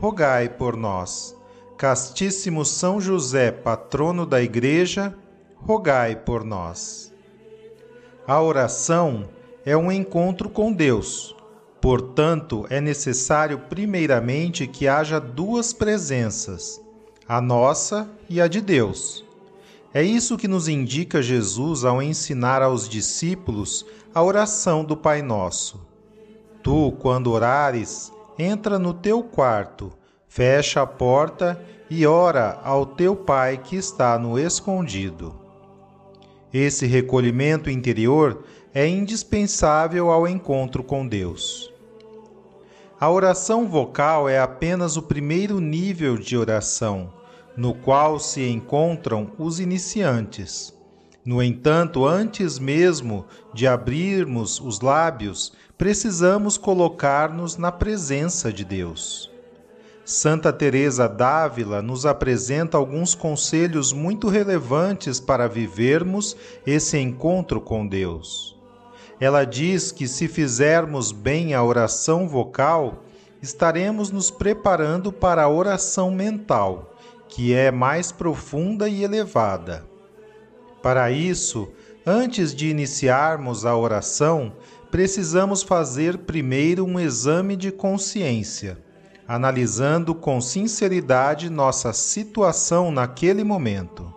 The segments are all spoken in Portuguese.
rogai por nós. Castíssimo São José, patrono da Igreja, rogai por nós. A oração é um encontro com Deus. Portanto, é necessário primeiramente que haja duas presenças, a nossa e a de Deus. É isso que nos indica Jesus ao ensinar aos discípulos a oração do Pai Nosso. Tu, quando orares, entra no teu quarto, fecha a porta e ora ao teu Pai que está no escondido. Esse recolhimento interior é indispensável ao encontro com Deus. A oração vocal é apenas o primeiro nível de oração, no qual se encontram os iniciantes. No entanto, antes mesmo de abrirmos os lábios, precisamos colocar-nos na presença de Deus. Santa Teresa d'Ávila nos apresenta alguns conselhos muito relevantes para vivermos esse encontro com Deus. Ela diz que se fizermos bem a oração vocal, estaremos nos preparando para a oração mental, que é mais profunda e elevada. Para isso, antes de iniciarmos a oração, precisamos fazer primeiro um exame de consciência, analisando com sinceridade nossa situação naquele momento.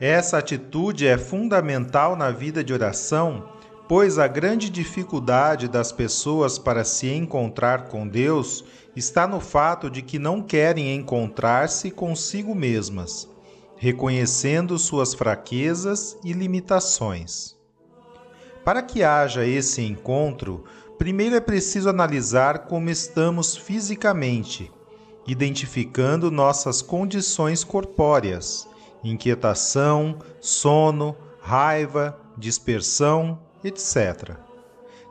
Essa atitude é fundamental na vida de oração, pois a grande dificuldade das pessoas para se encontrar com Deus está no fato de que não querem encontrar-se consigo mesmas, reconhecendo suas fraquezas e limitações. Para que haja esse encontro, primeiro é preciso analisar como estamos fisicamente, identificando nossas condições corpóreas, inquietação, sono, raiva, dispersão, etc.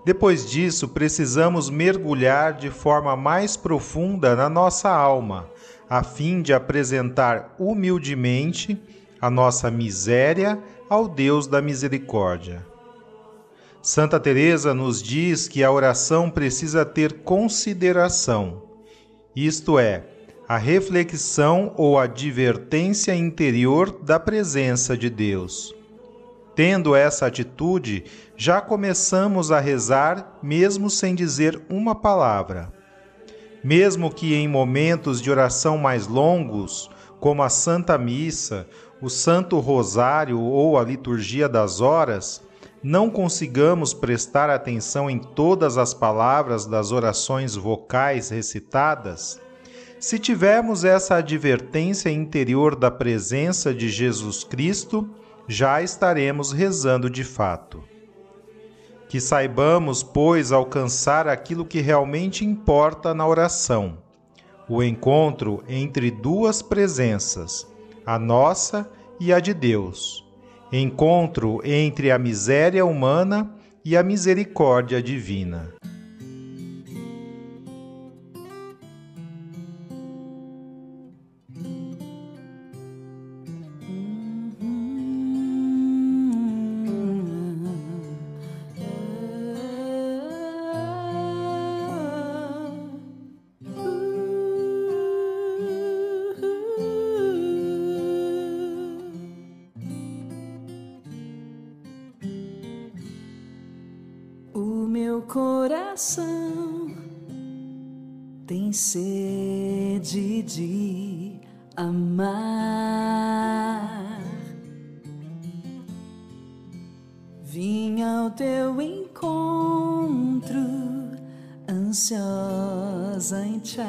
Depois disso, precisamos mergulhar de forma mais profunda na nossa alma, a fim de apresentar humildemente a nossa miséria ao Deus da misericórdia. Santa Teresa nos diz que a oração precisa ter consideração, isto é, a reflexão ou advertência interior da presença de Deus. Tendo essa atitude, já começamos a rezar mesmo sem dizer uma palavra. Mesmo que em momentos de oração mais longos, como a Santa Missa, o Santo Rosário ou a Liturgia das Horas, não consigamos prestar atenção em todas as palavras das orações vocais recitadas, se tivermos essa advertência interior da presença de Jesus Cristo, já estaremos rezando de fato. Que saibamos, pois, alcançar aquilo que realmente importa na oração: o encontro entre duas presenças, a nossa e a de Deus encontro entre a miséria humana e a misericórdia divina. Teu encontro, ansiosa em te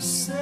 say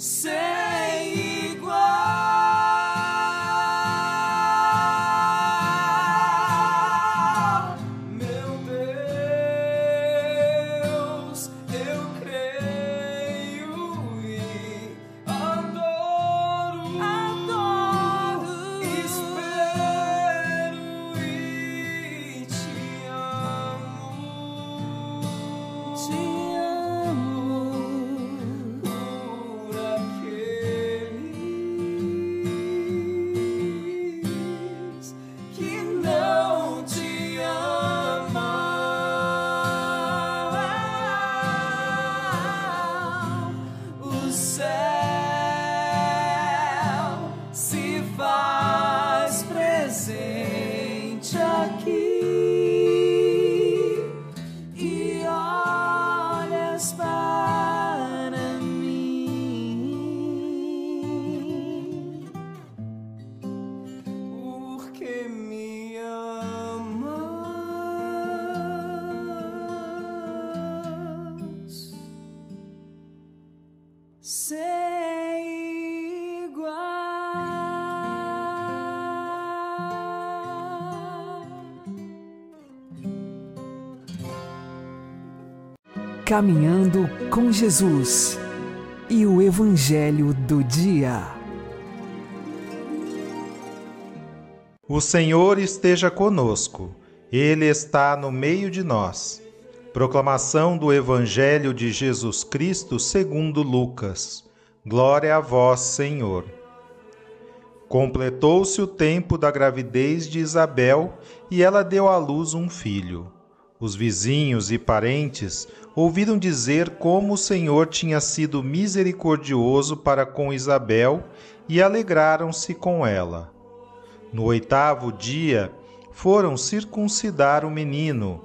Say sem igual. Caminhando com Jesus e o Evangelho do Dia. O Senhor esteja conosco, Ele está no meio de nós. Proclamação do Evangelho de Jesus Cristo segundo Lucas. Glória a vós, Senhor. Completou-se o tempo da gravidez de Isabel e ela deu à luz um filho. Os vizinhos e parentes ouviram dizer como o Senhor tinha sido misericordioso para com Isabel e alegraram-se com ela. No oitavo dia, foram circuncidar o menino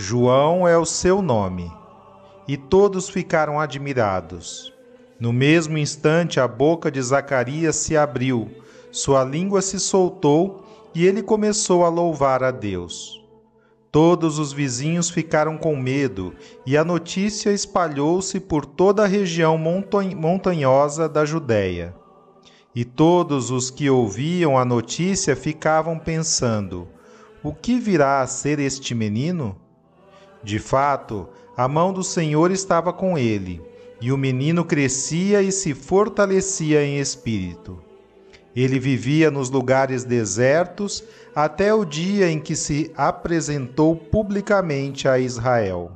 João é o seu nome. E todos ficaram admirados. No mesmo instante, a boca de Zacarias se abriu sua língua se soltou e ele começou a louvar a Deus. Todos os vizinhos ficaram com medo e a notícia espalhou-se por toda a região montanhosa da Judéia. E todos os que ouviam a notícia ficavam pensando: o que virá a ser este menino? De fato, a mão do Senhor estava com ele, e o menino crescia e se fortalecia em espírito. Ele vivia nos lugares desertos até o dia em que se apresentou publicamente a Israel.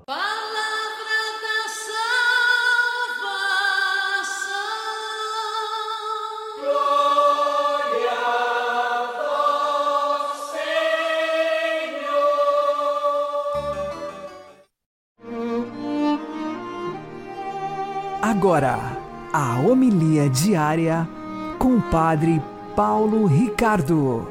Agora, a homilia diária com o Padre Paulo Ricardo.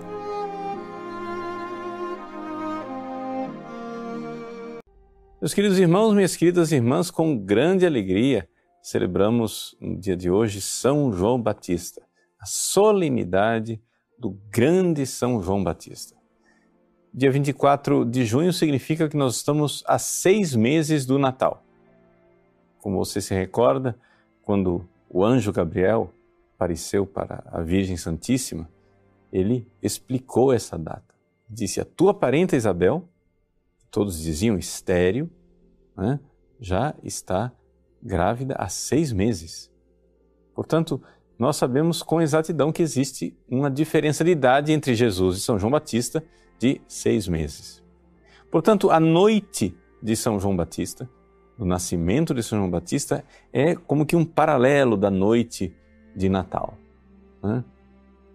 Meus queridos irmãos, minhas queridas irmãs, com grande alegria celebramos no dia de hoje São João Batista, a solenidade do grande São João Batista. Dia 24 de junho significa que nós estamos a seis meses do Natal. Como você se recorda, quando o anjo Gabriel apareceu para a Virgem Santíssima, ele explicou essa data. Disse: A tua parenta Isabel, todos diziam estéreo, né, já está grávida há seis meses. Portanto, nós sabemos com exatidão que existe uma diferença de idade entre Jesus e São João Batista de seis meses. Portanto, a noite de São João Batista, do nascimento de São João Batista, é como que um paralelo da noite de Natal. Né?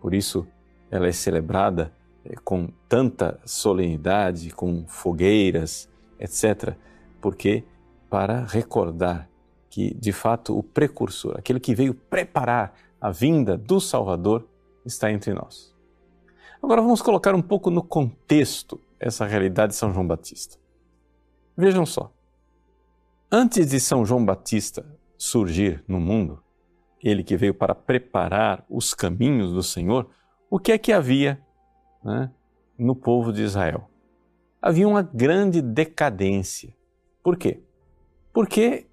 Por isso, ela é celebrada eh, com tanta solenidade, com fogueiras, etc., porque para recordar que, de fato, o precursor, aquele que veio preparar a vinda do Salvador, está entre nós. Agora vamos colocar um pouco no contexto essa realidade de São João Batista. Vejam só. Antes de São João Batista surgir no mundo, ele que veio para preparar os caminhos do Senhor, o que é que havia né, no povo de Israel? Havia uma grande decadência. Por quê? Porque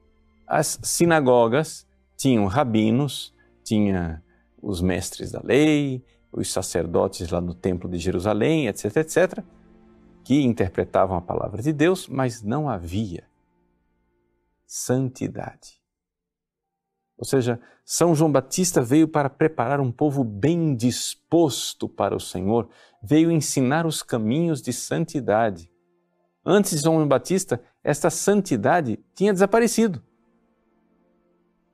as sinagogas tinham rabinos, tinha os mestres da lei, os sacerdotes lá no templo de Jerusalém, etc, etc, que interpretavam a palavra de Deus, mas não havia santidade. Ou seja, São João Batista veio para preparar um povo bem disposto para o Senhor, veio ensinar os caminhos de santidade. Antes de São João Batista, esta santidade tinha desaparecido.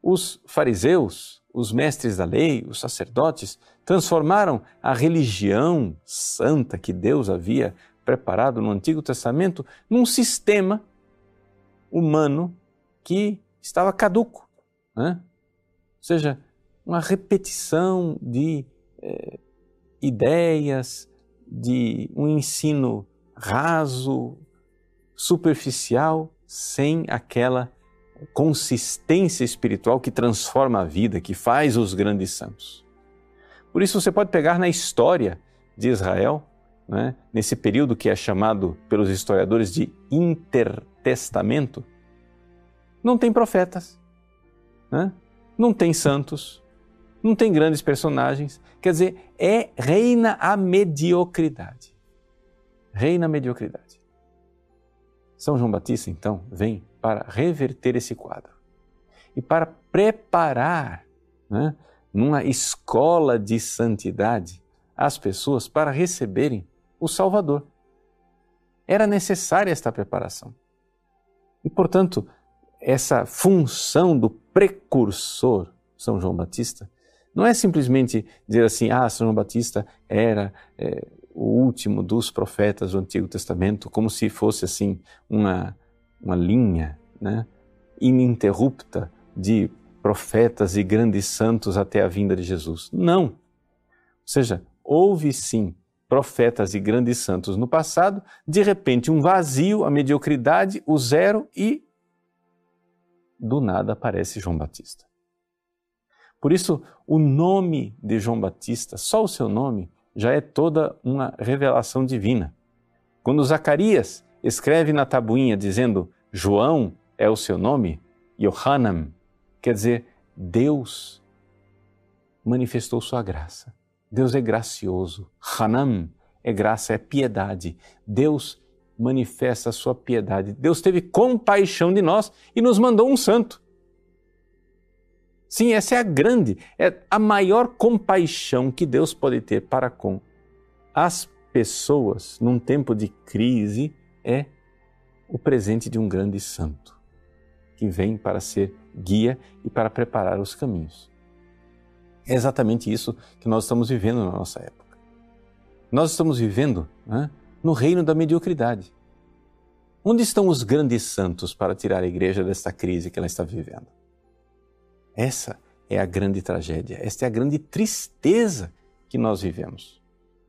Os fariseus, os mestres da lei, os sacerdotes, transformaram a religião santa que Deus havia preparado no Antigo Testamento num sistema humano que estava caduco. Né? Ou seja, uma repetição de eh, ideias, de um ensino raso, superficial, sem aquela consistência espiritual que transforma a vida, que faz os grandes santos. Por isso você pode pegar na história de Israel, né, nesse período que é chamado pelos historiadores de intertestamento, não tem profetas, né? não tem santos, não tem grandes personagens. Quer dizer, é reina a mediocridade. Reina a mediocridade. São João Batista, então, vem para reverter esse quadro e para preparar, né, numa escola de santidade, as pessoas para receberem o Salvador. Era necessária esta preparação. E, portanto, essa função do precursor, São João Batista, não é simplesmente dizer assim, ah, São João Batista era é, o último dos profetas do Antigo Testamento, como se fosse assim uma, uma linha né, ininterrupta de profetas e grandes santos até a vinda de Jesus. Não. Ou seja, houve sim profetas e grandes santos no passado, de repente um vazio, a mediocridade, o zero e do nada aparece João Batista. Por isso, o nome de João Batista, só o seu nome, já é toda uma revelação divina. Quando Zacarias escreve na tabuinha dizendo João é o seu nome, Yohanan, quer dizer Deus manifestou sua graça. Deus é gracioso. Hanam é graça, é piedade. Deus manifesta a sua piedade. Deus teve compaixão de nós e nos mandou um santo. Sim, essa é a grande, é a maior compaixão que Deus pode ter para com as pessoas num tempo de crise é o presente de um grande santo que vem para ser guia e para preparar os caminhos. É exatamente isso que nós estamos vivendo na nossa época. Nós estamos vivendo né, no reino da mediocridade. Onde estão os grandes santos para tirar a igreja desta crise que ela está vivendo? Essa é a grande tragédia, esta é a grande tristeza que nós vivemos.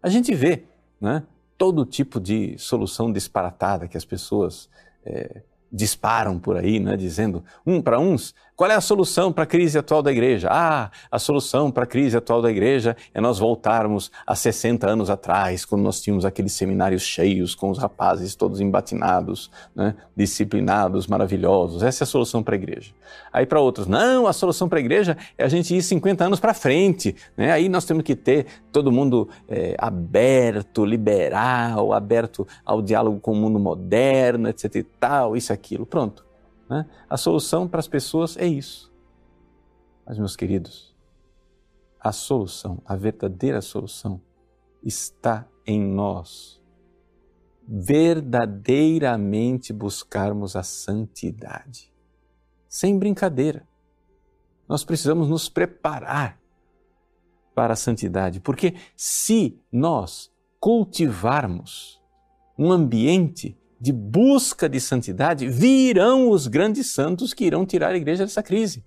A gente vê né, todo tipo de solução disparatada que as pessoas é, disparam por aí, né, dizendo, um para uns, qual é a solução para a crise atual da igreja? Ah, a solução para a crise atual da igreja é nós voltarmos a 60 anos atrás, quando nós tínhamos aqueles seminários cheios, com os rapazes todos embatinados, né, disciplinados, maravilhosos. Essa é a solução para a igreja. Aí para outros, não, a solução para a igreja é a gente ir 50 anos para frente. Né? Aí nós temos que ter todo mundo é, aberto, liberal, aberto ao diálogo com o mundo moderno, etc e tal, isso aqui aquilo. Pronto. Né? A solução para as pessoas é isso. Mas, meus queridos, a solução, a verdadeira solução, está em nós verdadeiramente buscarmos a santidade. Sem brincadeira. Nós precisamos nos preparar para a santidade, porque se nós cultivarmos um ambiente de busca de santidade, virão os grandes santos que irão tirar a igreja dessa crise.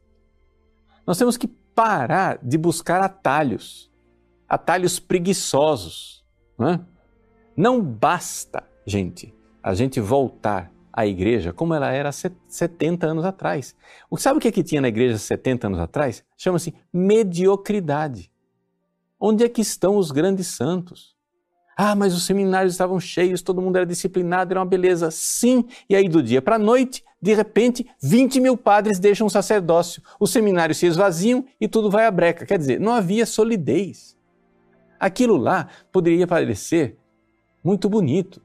Nós temos que parar de buscar atalhos, atalhos preguiçosos. Não, é? não basta, gente, a gente voltar à igreja como ela era 70 anos atrás. Sabe o que, é que tinha na igreja 70 anos atrás? Chama-se mediocridade. Onde é que estão os grandes santos? Ah, mas os seminários estavam cheios, todo mundo era disciplinado, era uma beleza. Sim, e aí do dia para a noite, de repente, 20 mil padres deixam o sacerdócio, os seminários se esvaziam e tudo vai à breca. Quer dizer, não havia solidez. Aquilo lá poderia parecer muito bonito,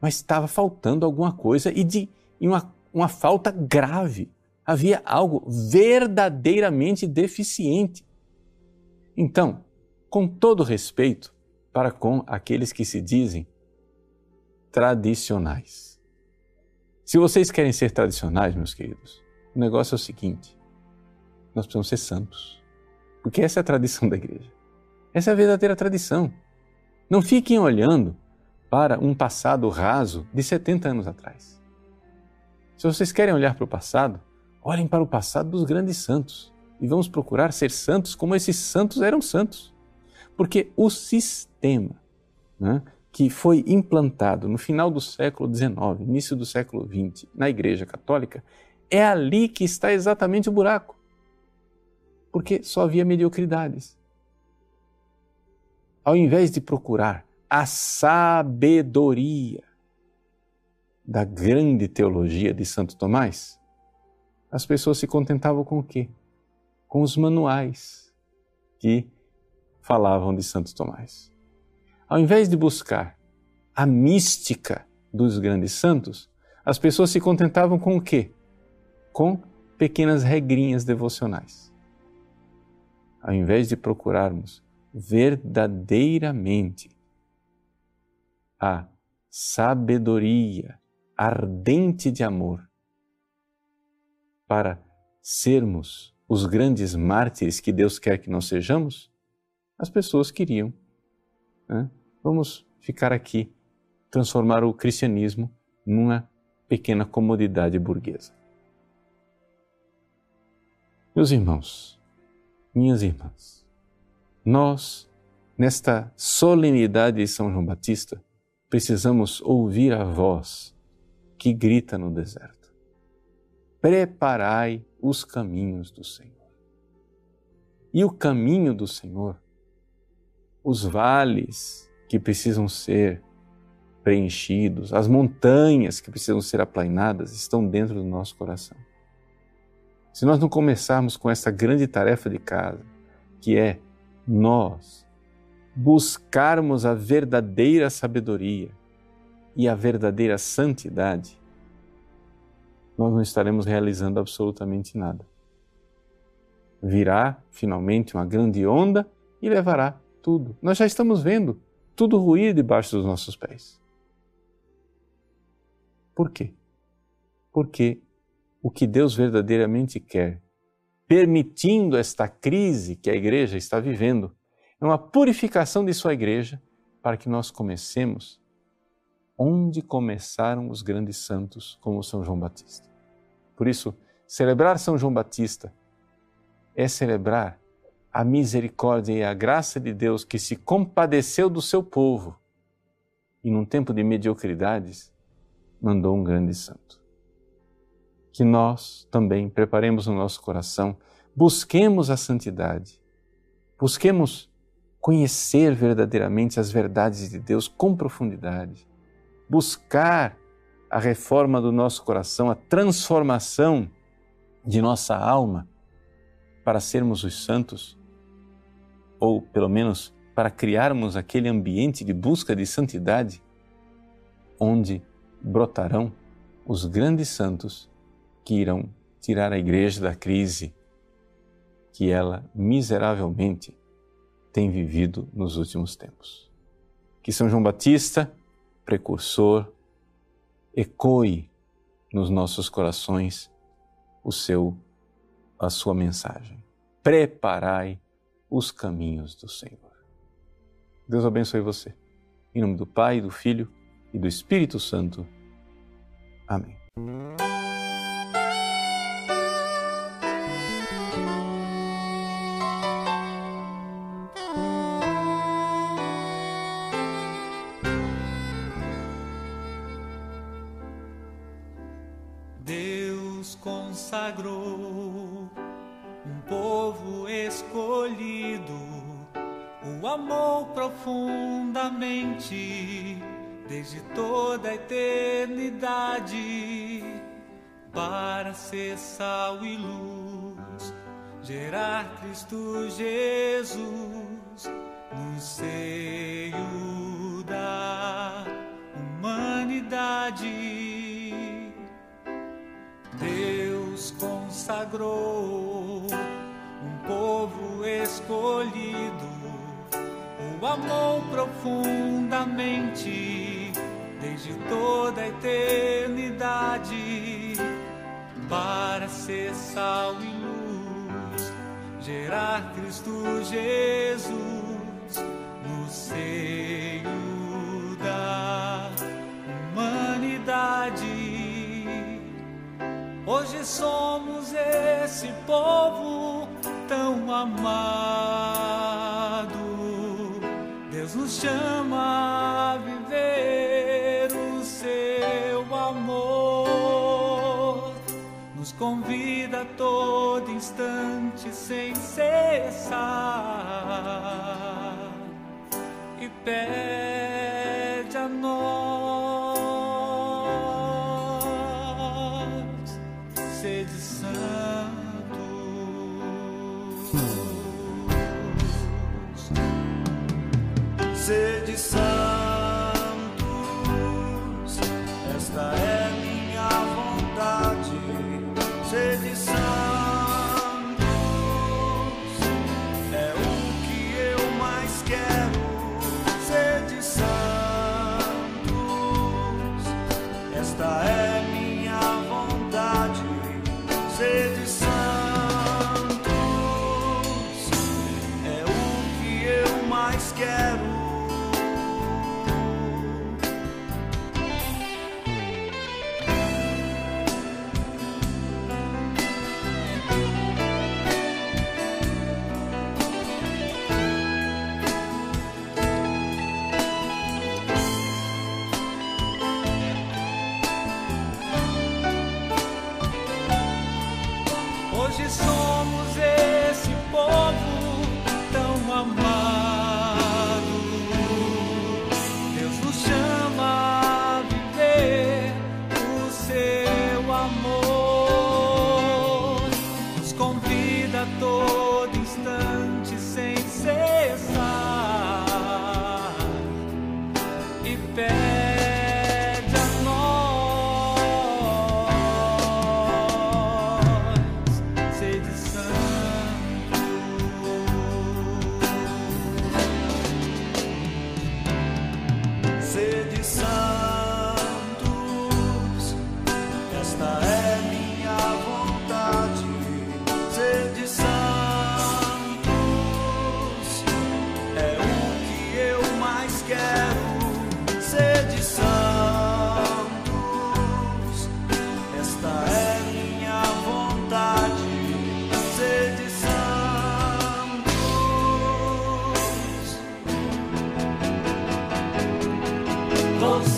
mas estava faltando alguma coisa e de e uma, uma falta grave. Havia algo verdadeiramente deficiente. Então, com todo respeito, para com aqueles que se dizem tradicionais. Se vocês querem ser tradicionais, meus queridos, o negócio é o seguinte: nós precisamos ser santos. Porque essa é a tradição da igreja. Essa é a verdadeira tradição. Não fiquem olhando para um passado raso de 70 anos atrás. Se vocês querem olhar para o passado, olhem para o passado dos grandes santos e vamos procurar ser santos como esses santos eram santos. Porque o sistema né, que foi implantado no final do século XIX, início do século XX, na Igreja Católica, É ali que está exatamente o buraco. Porque só havia mediocridades. Ao invés de procurar a sabedoria da grande teologia de Santo Tomás, as pessoas se contentavam com o quê? Com os manuais que falavam de Santo Tomás. Ao invés de buscar a mística dos grandes santos, as pessoas se contentavam com o quê? Com pequenas regrinhas devocionais. Ao invés de procurarmos verdadeiramente a sabedoria ardente de amor para sermos os grandes mártires que Deus quer que nós sejamos, as pessoas queriam. Né? Vamos ficar aqui, transformar o cristianismo numa pequena comodidade burguesa. Meus irmãos, minhas irmãs, nós, nesta solenidade de São João Batista, precisamos ouvir a voz que grita no deserto: Preparai os caminhos do Senhor. E o caminho do Senhor, os vales que precisam ser preenchidos, as montanhas que precisam ser aplainadas estão dentro do nosso coração. Se nós não começarmos com essa grande tarefa de casa, que é nós buscarmos a verdadeira sabedoria e a verdadeira santidade, nós não estaremos realizando absolutamente nada. Virá finalmente uma grande onda e levará tudo. Nós já estamos vendo tudo ruir debaixo dos nossos pés. Por quê? Porque o que Deus verdadeiramente quer, permitindo esta crise que a igreja está vivendo, é uma purificação de sua igreja para que nós comecemos onde começaram os grandes santos, como São João Batista. Por isso, celebrar São João Batista é celebrar a misericórdia e a graça de Deus que se compadeceu do seu povo e, num tempo de mediocridades, mandou um grande santo. Que nós também preparemos no nosso coração, busquemos a santidade, busquemos conhecer verdadeiramente as verdades de Deus com profundidade, buscar a reforma do nosso coração, a transformação de nossa alma para sermos os santos, ou pelo menos para criarmos aquele ambiente de busca de santidade onde brotarão os grandes santos que irão tirar a igreja da crise que ela miseravelmente tem vivido nos últimos tempos. Que São João Batista, precursor, ecoe nos nossos corações o seu a sua mensagem. Preparai os caminhos do Senhor. Deus abençoe você. Em nome do Pai, do Filho e do Espírito Santo. Amém. Deus consagrou amou profundamente desde toda a eternidade para ser sal e luz, gerar Cristo Jesus no seio da humanidade. Deus consagrou um povo escolhido, o amou profundamente desde toda a eternidade para ser sal e luz, gerar Cristo Jesus no seio da humanidade. Hoje somos esse povo tão amado. Nos chama a viver o seu amor, nos convida a todo instante sem cessar e pede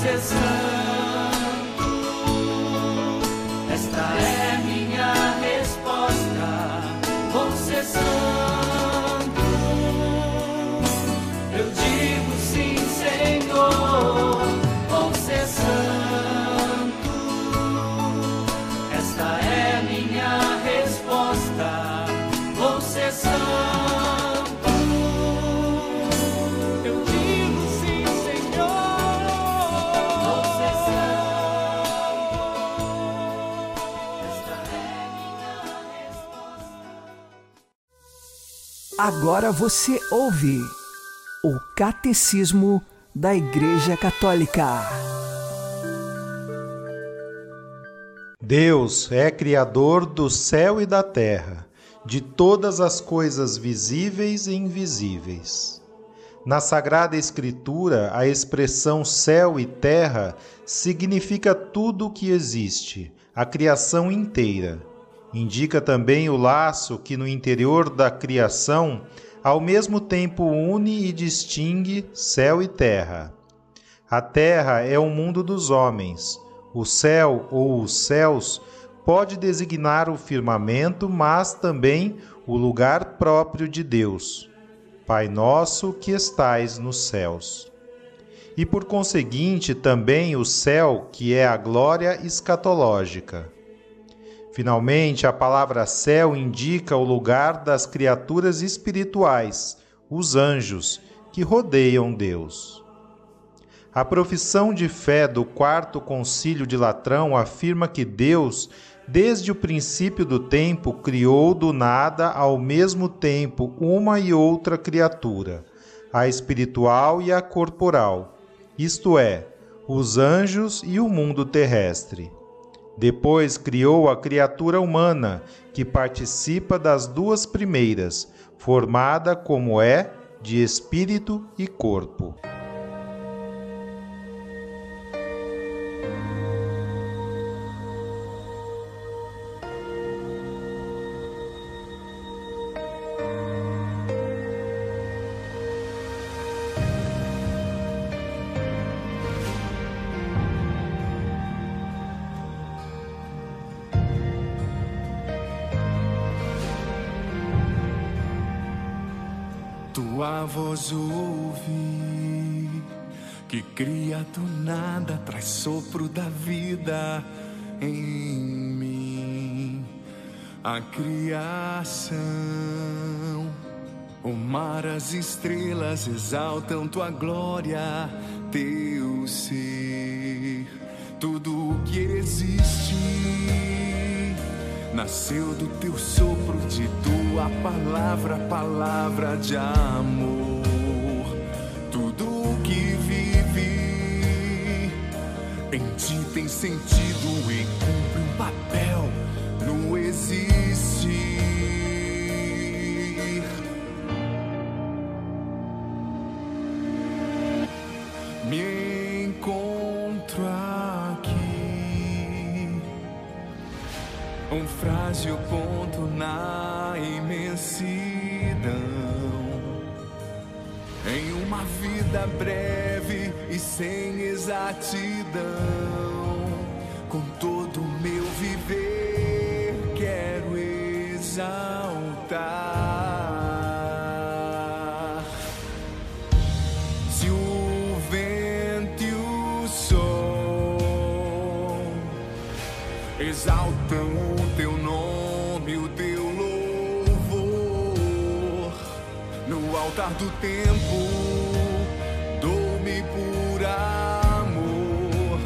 majesty. Agora você ouve o Catecismo da Igreja Católica. Deus é Criador do céu e da terra, de todas as coisas visíveis e invisíveis. Na Sagrada Escritura, a expressão céu e terra significa tudo o que existe, a criação inteira. Indica também o laço que no interior da criação ao mesmo tempo une e distingue céu e terra. A terra é o mundo dos homens. O céu ou os céus pode designar o firmamento, mas também o lugar próprio de Deus. Pai nosso que estais nos céus. E por conseguinte também o céu, que é a glória escatológica. Finalmente, a palavra céu indica o lugar das criaturas espirituais, os anjos, que rodeiam Deus. A profissão de fé do Quarto Concílio de Latrão afirma que Deus, desde o princípio do tempo, criou do nada ao mesmo tempo uma e outra criatura, a espiritual e a corporal, isto é, os anjos e o mundo terrestre. Depois criou a criatura humana, que participa das duas primeiras, formada como é de espírito e corpo. Tua voz ouvi, que cria do nada, traz sopro da vida em mim. A criação, o mar, as estrelas exaltam tua glória, teu ser, tudo o que existe nasceu do teu sopro, de tua palavra, palavra de amor. Tudo o que vive em ti tem sentido e Em uma vida breve e sem exatidão, com todo o meu viver, quero exaltar. Altar do tempo, dou-me por amor.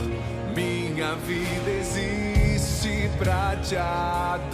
Minha vida existe pra te adorar.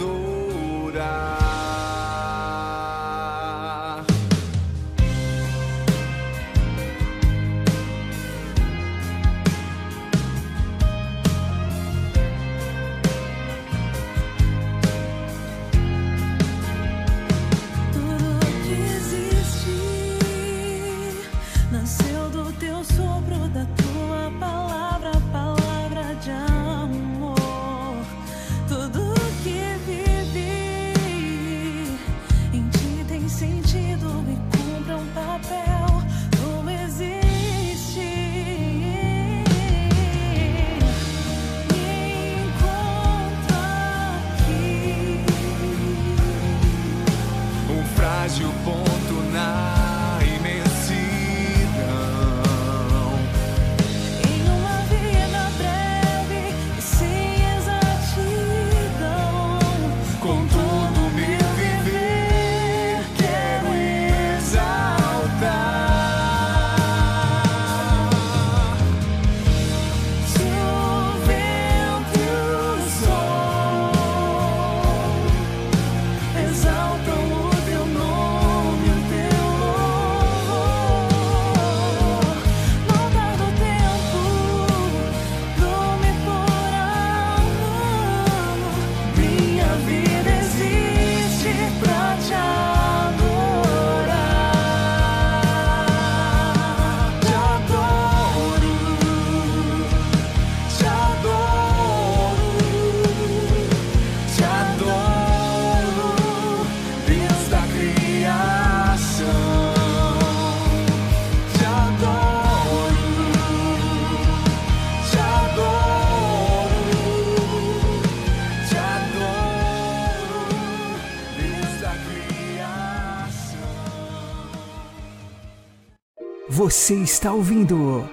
Você está ouvindo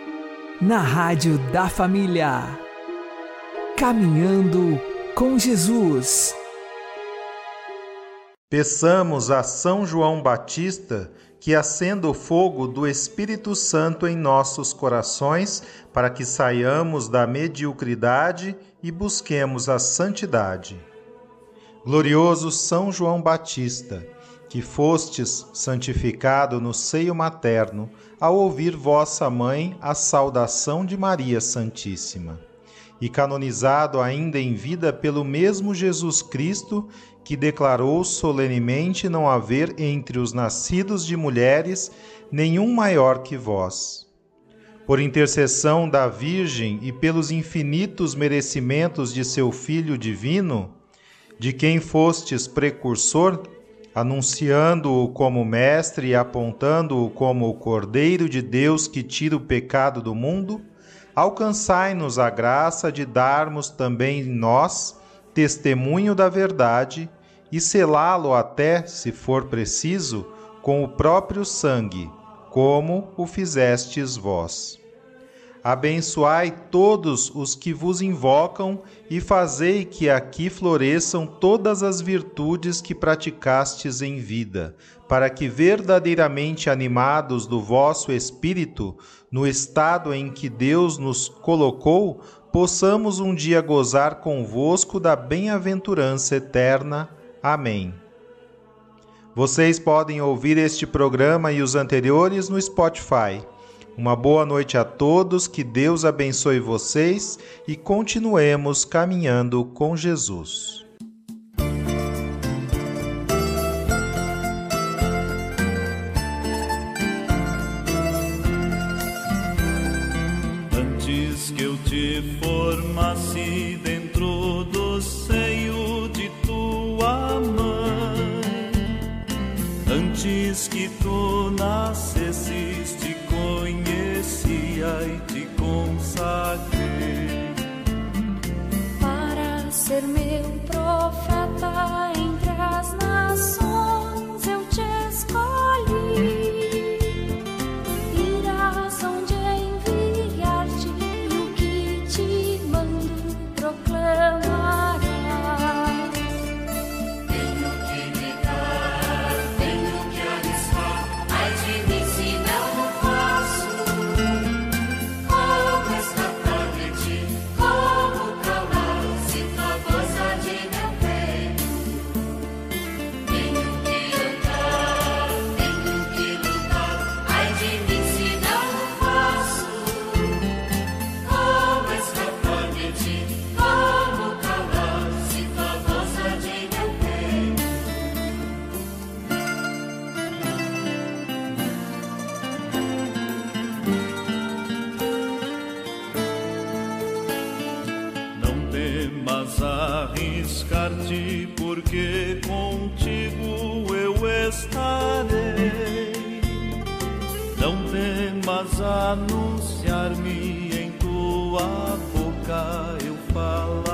na Rádio da Família. Caminhando com Jesus. Peçamos a São João Batista que acenda o fogo do Espírito Santo em nossos corações, para que saiamos da mediocridade e busquemos a santidade. Glorioso São João Batista, que fostes santificado no seio materno, ao ouvir vossa mãe a saudação de Maria Santíssima e canonizado ainda em vida pelo mesmo Jesus Cristo, que declarou solenemente não haver entre os nascidos de mulheres nenhum maior que vós. Por intercessão da Virgem e pelos infinitos merecimentos de seu Filho divino, de quem fostes precursor, anunciando-o como mestre e apontando-o como o Cordeiro de Deus que tira o pecado do mundo, alcançai-nos a graça de darmos também nós testemunho da verdade e selá-lo até, se for preciso, com o próprio sangue, como o fizestes vós. Abençoai todos os que vos invocam e fazei que aqui floresçam todas as virtudes que praticastes em vida, para que, verdadeiramente animados do vosso espírito, no estado em que Deus nos colocou, possamos um dia gozar convosco da bem-aventurança eterna. Amém. Vocês podem ouvir este programa e os anteriores no Spotify. Uma boa noite a todos, que Deus abençoe vocês e continuemos caminhando com Jesus. Antes que eu te formasse dentro do seio de tua mãe, antes que tu nascesses, Para temas anunciar-me, em tua boca eu falarei.